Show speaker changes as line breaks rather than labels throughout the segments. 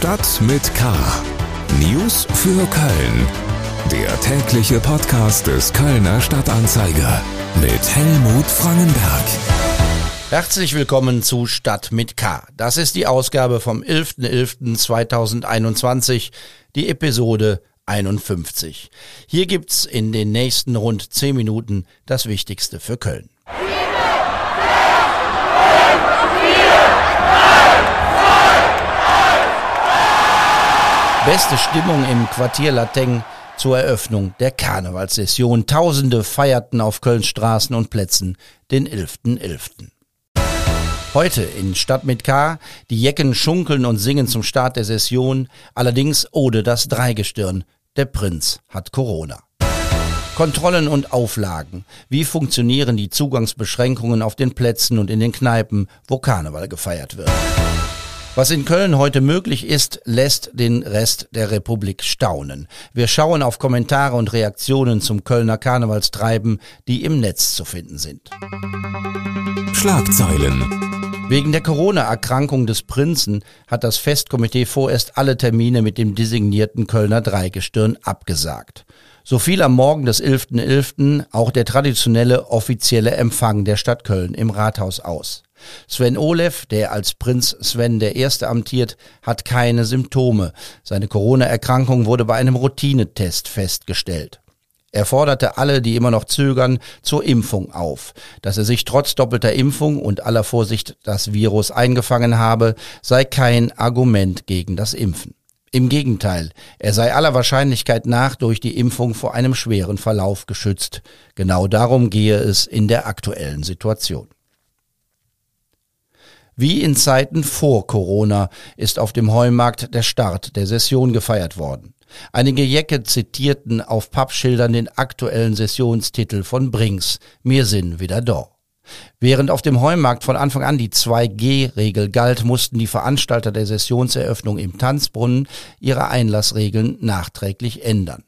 Stadt mit K. News für Köln. Der tägliche Podcast des Kölner Stadtanzeiger mit Helmut Frangenberg.
Herzlich willkommen zu Stadt mit K. Das ist die Ausgabe vom 11.11.2021, die Episode 51. Hier gibt's in den nächsten rund 10 Minuten das Wichtigste für Köln. Beste Stimmung im Quartier Lateng zur Eröffnung der Karnevalssession. Tausende feierten auf Kölns Straßen und Plätzen den 11.11. .11. Heute in Stadt mit K, die Jecken schunkeln und singen zum Start der Session, allerdings ohne das Dreigestirn. Der Prinz hat Corona. Kontrollen und Auflagen. Wie funktionieren die Zugangsbeschränkungen auf den Plätzen und in den Kneipen, wo Karneval gefeiert wird? Was in Köln heute möglich ist, lässt den Rest der Republik staunen. Wir schauen auf Kommentare und Reaktionen zum Kölner Karnevalstreiben, die im Netz zu finden sind.
Schlagzeilen.
Wegen der Corona-Erkrankung des Prinzen hat das Festkomitee vorerst alle Termine mit dem designierten Kölner Dreigestirn abgesagt. So fiel am Morgen des 11.11. .11. auch der traditionelle offizielle Empfang der Stadt Köln im Rathaus aus. Sven Olev, der als Prinz Sven der Erste amtiert, hat keine Symptome. Seine Corona-Erkrankung wurde bei einem Routinetest festgestellt. Er forderte alle, die immer noch zögern, zur Impfung auf. Dass er sich trotz doppelter Impfung und aller Vorsicht das Virus eingefangen habe, sei kein Argument gegen das Impfen. Im Gegenteil, er sei aller Wahrscheinlichkeit nach durch die Impfung vor einem schweren Verlauf geschützt. Genau darum gehe es in der aktuellen Situation. Wie in Zeiten vor Corona ist auf dem Heumarkt der Start der Session gefeiert worden. Einige Jecke zitierten auf Pappschildern den aktuellen Sessionstitel von Brinks, Mir sind wieder da. Während auf dem Heumarkt von Anfang an die 2G-Regel galt, mussten die Veranstalter der Sessionseröffnung im Tanzbrunnen ihre Einlassregeln nachträglich ändern.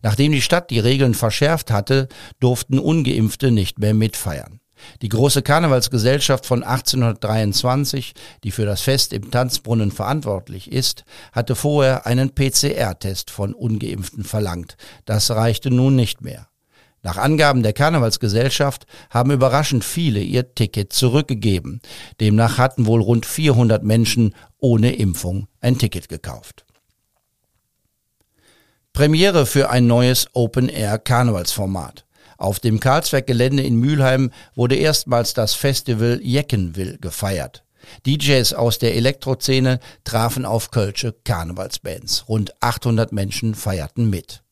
Nachdem die Stadt die Regeln verschärft hatte, durften ungeimpfte nicht mehr mitfeiern. Die große Karnevalsgesellschaft von 1823, die für das Fest im Tanzbrunnen verantwortlich ist, hatte vorher einen PCR-Test von ungeimpften verlangt. Das reichte nun nicht mehr. Nach Angaben der Karnevalsgesellschaft haben überraschend viele ihr Ticket zurückgegeben. Demnach hatten wohl rund 400 Menschen ohne Impfung ein Ticket gekauft. Premiere für ein neues Open-Air-Karnevalsformat. Auf dem Karlsberg-Gelände in Mülheim wurde erstmals das Festival Jeckenwill gefeiert. DJs aus der Elektroszene trafen auf Kölsche Karnevalsbands. Rund 800 Menschen feierten mit.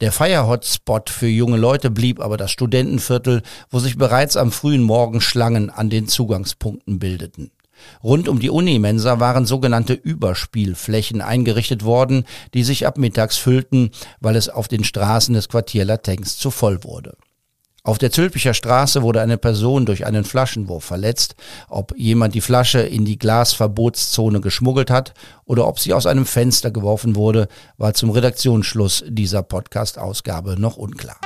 Der Feierhotspot für junge Leute blieb aber das Studentenviertel, wo sich bereits am frühen Morgen Schlangen an den Zugangspunkten bildeten. Rund um die Unimensa waren sogenannte Überspielflächen eingerichtet worden, die sich ab mittags füllten, weil es auf den Straßen des Quartier Latengs zu voll wurde. Auf der Zülpicher Straße wurde eine Person durch einen Flaschenwurf verletzt. Ob jemand die Flasche in die Glasverbotszone geschmuggelt hat oder ob sie aus einem Fenster geworfen wurde, war zum Redaktionsschluss dieser Podcast-Ausgabe noch unklar.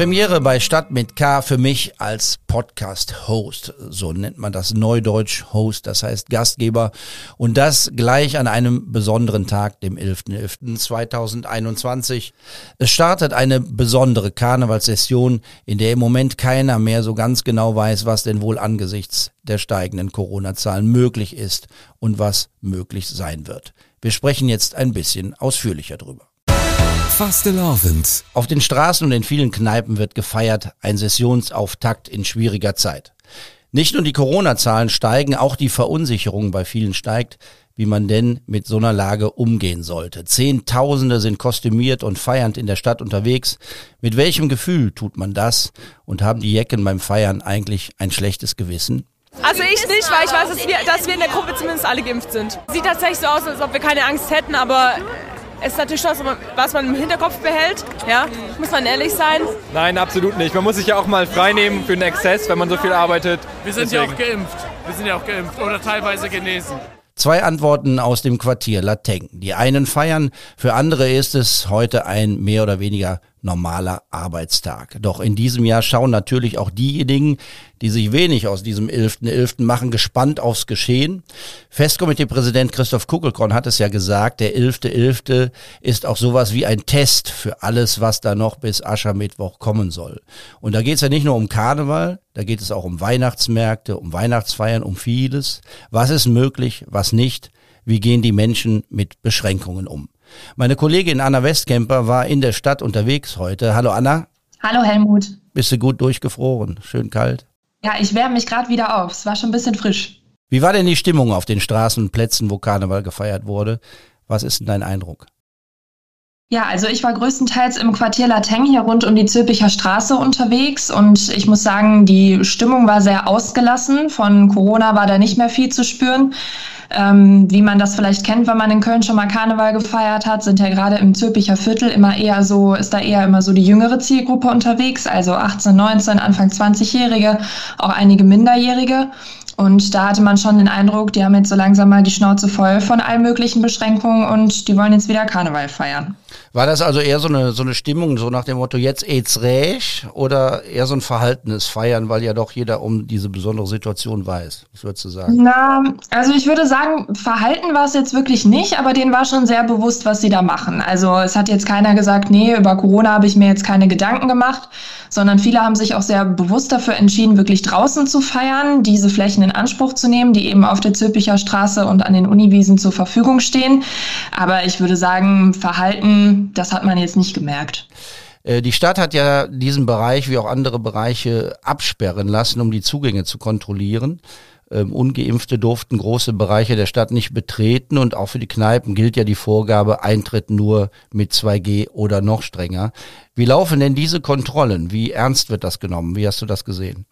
Premiere bei Stadt mit K für mich als Podcast-Host. So nennt man das Neudeutsch Host, das heißt Gastgeber. Und das gleich an einem besonderen Tag, dem 11.11.2021. Es startet eine besondere Karnevalssession, in der im Moment keiner mehr so ganz genau weiß, was denn wohl angesichts der steigenden Corona-Zahlen möglich ist und was möglich sein wird. Wir sprechen jetzt ein bisschen ausführlicher drüber.
Fastelavend.
Auf den Straßen und in vielen Kneipen wird gefeiert, ein Sessionsauftakt in schwieriger Zeit. Nicht nur die Corona-Zahlen steigen, auch die Verunsicherung bei vielen steigt, wie man denn mit so einer Lage umgehen sollte. Zehntausende sind kostümiert und feiernd in der Stadt unterwegs. Mit welchem Gefühl tut man das? Und haben die Jecken beim Feiern eigentlich ein schlechtes Gewissen?
Also ich nicht, weil ich weiß, dass wir, dass wir in der Gruppe zumindest alle geimpft sind. Sieht tatsächlich so aus, als ob wir keine Angst hätten, aber ist natürlich das, was man im Hinterkopf behält. Ja, muss man ehrlich sein.
Nein, absolut nicht. Man muss sich ja auch mal freinehmen für einen Exzess, wenn man so viel arbeitet.
Wir sind Deswegen. ja auch geimpft. Wir sind ja auch geimpft oder teilweise genesen.
Zwei Antworten aus dem Quartier Lateng. Die einen feiern, für andere ist es heute ein mehr oder weniger normaler Arbeitstag. Doch in diesem Jahr schauen natürlich auch diejenigen, die sich wenig aus diesem 11.11. .11. machen, gespannt aufs Geschehen. Festkomiteepräsident Christoph Kuckelkorn hat es ja gesagt, der 11.11. .11. ist auch sowas wie ein Test für alles, was da noch bis Aschermittwoch kommen soll. Und da geht es ja nicht nur um Karneval, da geht es auch um Weihnachtsmärkte, um Weihnachtsfeiern, um vieles. Was ist möglich, was nicht? Wie gehen die Menschen mit Beschränkungen um? Meine Kollegin Anna Westkemper war in der Stadt unterwegs heute. Hallo Anna.
Hallo Helmut.
Bist du gut durchgefroren? Schön kalt?
Ja, ich wärme mich gerade wieder auf. Es war schon ein bisschen frisch.
Wie war denn die Stimmung auf den Straßen und Plätzen, wo Karneval gefeiert wurde? Was ist denn dein Eindruck?
Ja, also ich war größtenteils im Quartier Lateng hier rund um die Zülpicher Straße unterwegs und ich muss sagen, die Stimmung war sehr ausgelassen. Von Corona war da nicht mehr viel zu spüren. Ähm, wie man das vielleicht kennt, wenn man in Köln schon mal Karneval gefeiert hat, sind ja gerade im Zülpicher Viertel immer eher so, ist da eher immer so die jüngere Zielgruppe unterwegs, also 18, 19, Anfang 20-Jährige, auch einige Minderjährige. Und da hatte man schon den Eindruck, die haben jetzt so langsam mal die Schnauze voll von allen möglichen Beschränkungen und die wollen jetzt wieder Karneval feiern.
War das also eher so eine, so eine Stimmung, so nach dem Motto, jetzt eht's räch oder eher so ein verhaltenes Feiern, weil ja doch jeder um diese besondere Situation weiß? Was würdest du sagen?
Na, also ich würde sagen, Verhalten war es jetzt wirklich nicht, aber denen war schon sehr bewusst, was sie da machen. Also es hat jetzt keiner gesagt, nee, über Corona habe ich mir jetzt keine Gedanken gemacht, sondern viele haben sich auch sehr bewusst dafür entschieden, wirklich draußen zu feiern, diese Flächen in Anspruch zu nehmen, die eben auf der Zülpicher Straße und an den Uniwiesen zur Verfügung stehen. Aber ich würde sagen, Verhalten, das hat man jetzt nicht gemerkt.
Äh, die Stadt hat ja diesen Bereich wie auch andere Bereiche absperren lassen, um die Zugänge zu kontrollieren. Ähm, Ungeimpfte durften große Bereiche der Stadt nicht betreten und auch für die Kneipen gilt ja die Vorgabe Eintritt nur mit 2G oder noch strenger. Wie laufen denn diese Kontrollen? Wie ernst wird das genommen? Wie hast du das gesehen?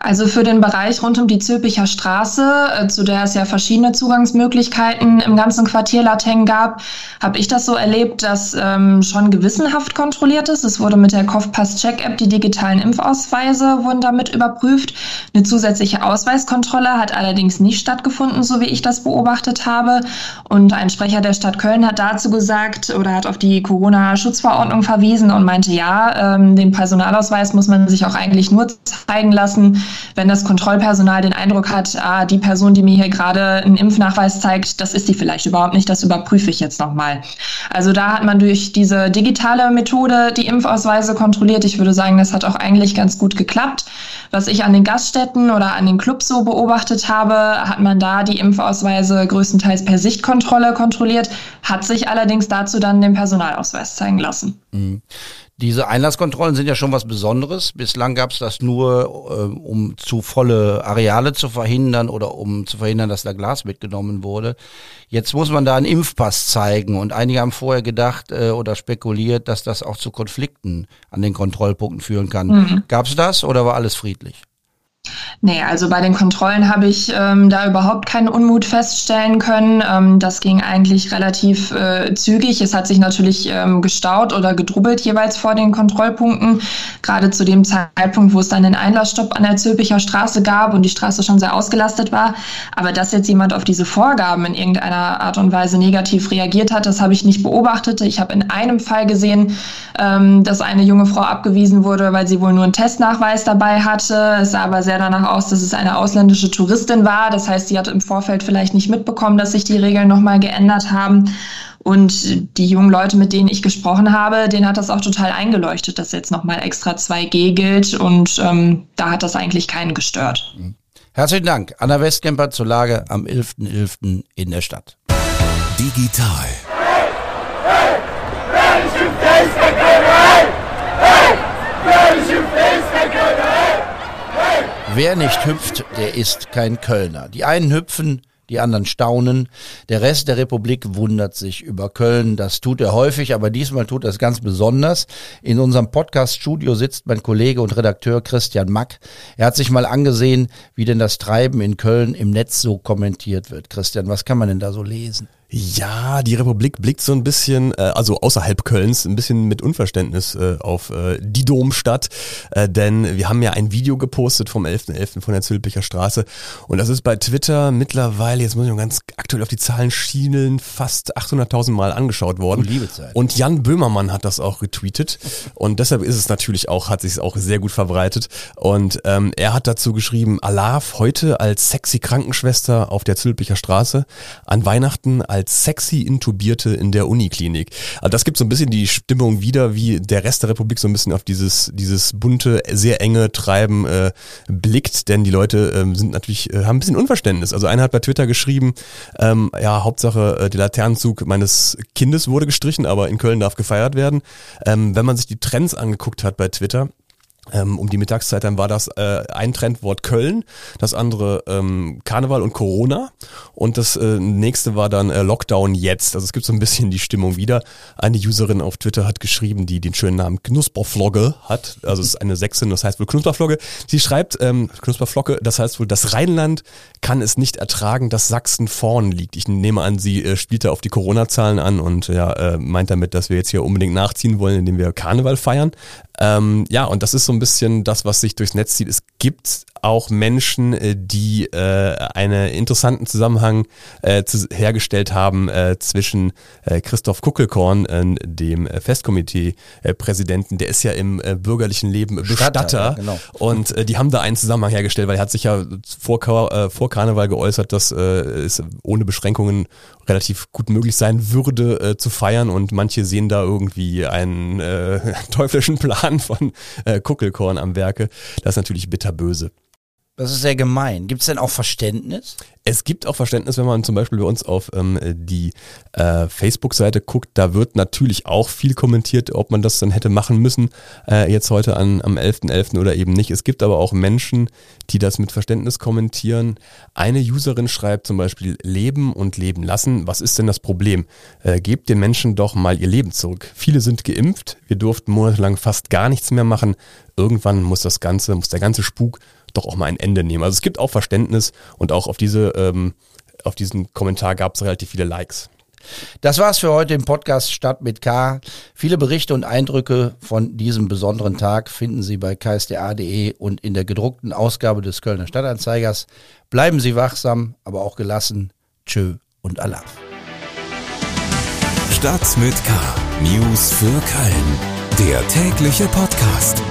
Also für den Bereich rund um die Zülpicher Straße, äh, zu der es ja verschiedene Zugangsmöglichkeiten im ganzen Quartier Lateng gab, habe ich das so erlebt, dass ähm, schon gewissenhaft kontrolliert ist. Es wurde mit der Kopfpass-Check-App die digitalen Impfausweise wurden damit überprüft. Eine zusätzliche Ausweiskontrolle hat allerdings nicht stattgefunden, so wie ich das beobachtet habe. Und ein Sprecher der Stadt Köln hat dazu gesagt oder hat auf die Corona-Schutzverordnung verwiesen und meinte, ja, ähm, den Personalausweis muss man sich auch eigentlich nur zeigen lassen, wenn das Kontrollpersonal den Eindruck hat, ah, die Person, die mir hier gerade einen Impfnachweis zeigt, das ist die vielleicht überhaupt nicht, das überprüfe ich jetzt nochmal. Also da hat man durch diese digitale Methode die Impfausweise kontrolliert. Ich würde sagen, das hat auch eigentlich ganz gut geklappt. Was ich an den Gaststätten oder an den Clubs so beobachtet habe, hat man da die Impfausweise größtenteils per Sichtkontrolle kontrolliert, hat sich allerdings dazu dann den Personalausweis zeigen lassen.
Mhm. Diese Einlasskontrollen sind ja schon was Besonderes. Bislang gab es das nur, äh, um zu volle Areale zu verhindern oder um zu verhindern, dass da Glas mitgenommen wurde. Jetzt muss man da einen Impfpass zeigen und einige haben vorher gedacht äh, oder spekuliert, dass das auch zu Konflikten an den Kontrollpunkten führen kann. Mhm. Gab es das oder war alles friedlich?
Nee, also bei den Kontrollen habe ich ähm, da überhaupt keinen Unmut feststellen können. Ähm, das ging eigentlich relativ äh, zügig. Es hat sich natürlich ähm, gestaut oder gedrubbelt jeweils vor den Kontrollpunkten. Gerade zu dem Zeitpunkt, wo es dann den Einlassstopp an der Zülpicher Straße gab und die Straße schon sehr ausgelastet war. Aber dass jetzt jemand auf diese Vorgaben in irgendeiner Art und Weise negativ reagiert hat, das habe ich nicht beobachtet. Ich habe in einem Fall gesehen, ähm, dass eine junge Frau abgewiesen wurde, weil sie wohl nur einen Testnachweis dabei hatte. Es aber sehr danach aus, dass es eine ausländische Touristin war. Das heißt, sie hat im Vorfeld vielleicht nicht mitbekommen, dass sich die Regeln nochmal geändert haben. Und die jungen Leute, mit denen ich gesprochen habe, denen hat das auch total eingeleuchtet, dass jetzt nochmal extra 2G gilt. Und ähm, da hat das eigentlich keinen gestört.
Herzlichen Dank, Anna Westkemper zur Lage am 11.11. .11. in der Stadt.
Digital. Hey,
Wer nicht hüpft, der ist kein Kölner. Die einen hüpfen, die anderen staunen. Der Rest der Republik wundert sich über Köln. Das tut er häufig, aber diesmal tut er es ganz besonders. In unserem Podcast-Studio sitzt mein Kollege und Redakteur Christian Mack. Er hat sich mal angesehen, wie denn das Treiben in Köln im Netz so kommentiert wird. Christian, was kann man denn da so lesen?
Ja, die Republik blickt so ein bisschen, äh, also außerhalb Kölns, ein bisschen mit Unverständnis äh, auf äh, die Domstadt, äh, denn wir haben ja ein Video gepostet vom 11.11. .11. von der Zülpicher Straße und das ist bei Twitter mittlerweile, jetzt muss ich noch ganz aktuell auf die Zahlen schielen, fast 800.000 Mal angeschaut worden.
Liebe Zeit.
Und Jan Böhmermann hat das auch retweetet und deshalb ist es natürlich auch, hat sich es auch sehr gut verbreitet und ähm, er hat dazu geschrieben, Alaf heute als sexy Krankenschwester auf der Zülpicher Straße, an Weihnachten als als sexy Intubierte in der Uniklinik. Also das gibt so ein bisschen die Stimmung wieder, wie der Rest der Republik so ein bisschen auf dieses, dieses bunte, sehr enge Treiben äh, blickt, denn die Leute ähm, sind natürlich, äh, haben ein bisschen Unverständnis. Also einer hat bei Twitter geschrieben, ähm, ja, Hauptsache äh, der Laternenzug meines Kindes wurde gestrichen, aber in Köln darf gefeiert werden. Ähm, wenn man sich die Trends angeguckt hat bei Twitter, um die Mittagszeit, dann war das äh, ein Trendwort Köln, das andere ähm, Karneval und Corona und das äh, nächste war dann äh, Lockdown jetzt. Also es gibt so ein bisschen die Stimmung wieder. Eine Userin auf Twitter hat geschrieben, die den schönen Namen Knusperflogge hat, also es ist eine Sechsin, das heißt wohl Knusperflogge. Sie schreibt, ähm, Knusperflocke, das heißt wohl, das Rheinland kann es nicht ertragen, dass Sachsen vorn liegt. Ich nehme an, sie äh, spielt da auf die Corona-Zahlen an und ja, äh, meint damit, dass wir jetzt hier unbedingt nachziehen wollen, indem wir Karneval feiern. Ähm, ja, und das ist so ein bisschen das, was sich durchs Netz zieht. Es gibt auch Menschen, äh, die äh, einen interessanten Zusammenhang äh, zu, hergestellt haben äh, zwischen äh, Christoph Kuckelkorn, äh, dem Festkomitee-Präsidenten, der ist ja im äh, bürgerlichen Leben Bestatter. Bestatter genau. Und äh, die haben da einen Zusammenhang hergestellt, weil er hat sich ja vor, äh, vor Karneval geäußert, dass äh, es ohne Beschränkungen relativ gut möglich sein würde äh, zu feiern und manche sehen da irgendwie einen äh, teuflischen Plan von äh, Kuckelkorn am Werke. Das ist natürlich bitterböse.
Das ist sehr gemein. Gibt es denn auch Verständnis?
Es gibt auch Verständnis, wenn man zum Beispiel bei uns auf ähm, die äh, Facebook-Seite guckt. Da wird natürlich auch viel kommentiert, ob man das dann hätte machen müssen, äh, jetzt heute an, am 11.11. .11. oder eben nicht. Es gibt aber auch Menschen, die das mit Verständnis kommentieren. Eine Userin schreibt zum Beispiel, leben und leben lassen. Was ist denn das Problem? Äh, gebt den Menschen doch mal ihr Leben zurück. Viele sind geimpft. Wir durften monatelang fast gar nichts mehr machen. Irgendwann muss das Ganze, muss der ganze Spuk doch auch mal ein Ende nehmen. Also es gibt auch Verständnis und auch auf diese, ähm, auf diesen Kommentar gab es relativ viele Likes.
Das war's für heute im Podcast Stadt mit K. Viele Berichte und Eindrücke von diesem besonderen Tag finden Sie bei ksda.de und in der gedruckten Ausgabe des Kölner Stadtanzeigers. Bleiben Sie wachsam, aber auch gelassen. Tschö und Allah.
Stadt mit K. News für Köln. Der tägliche Podcast.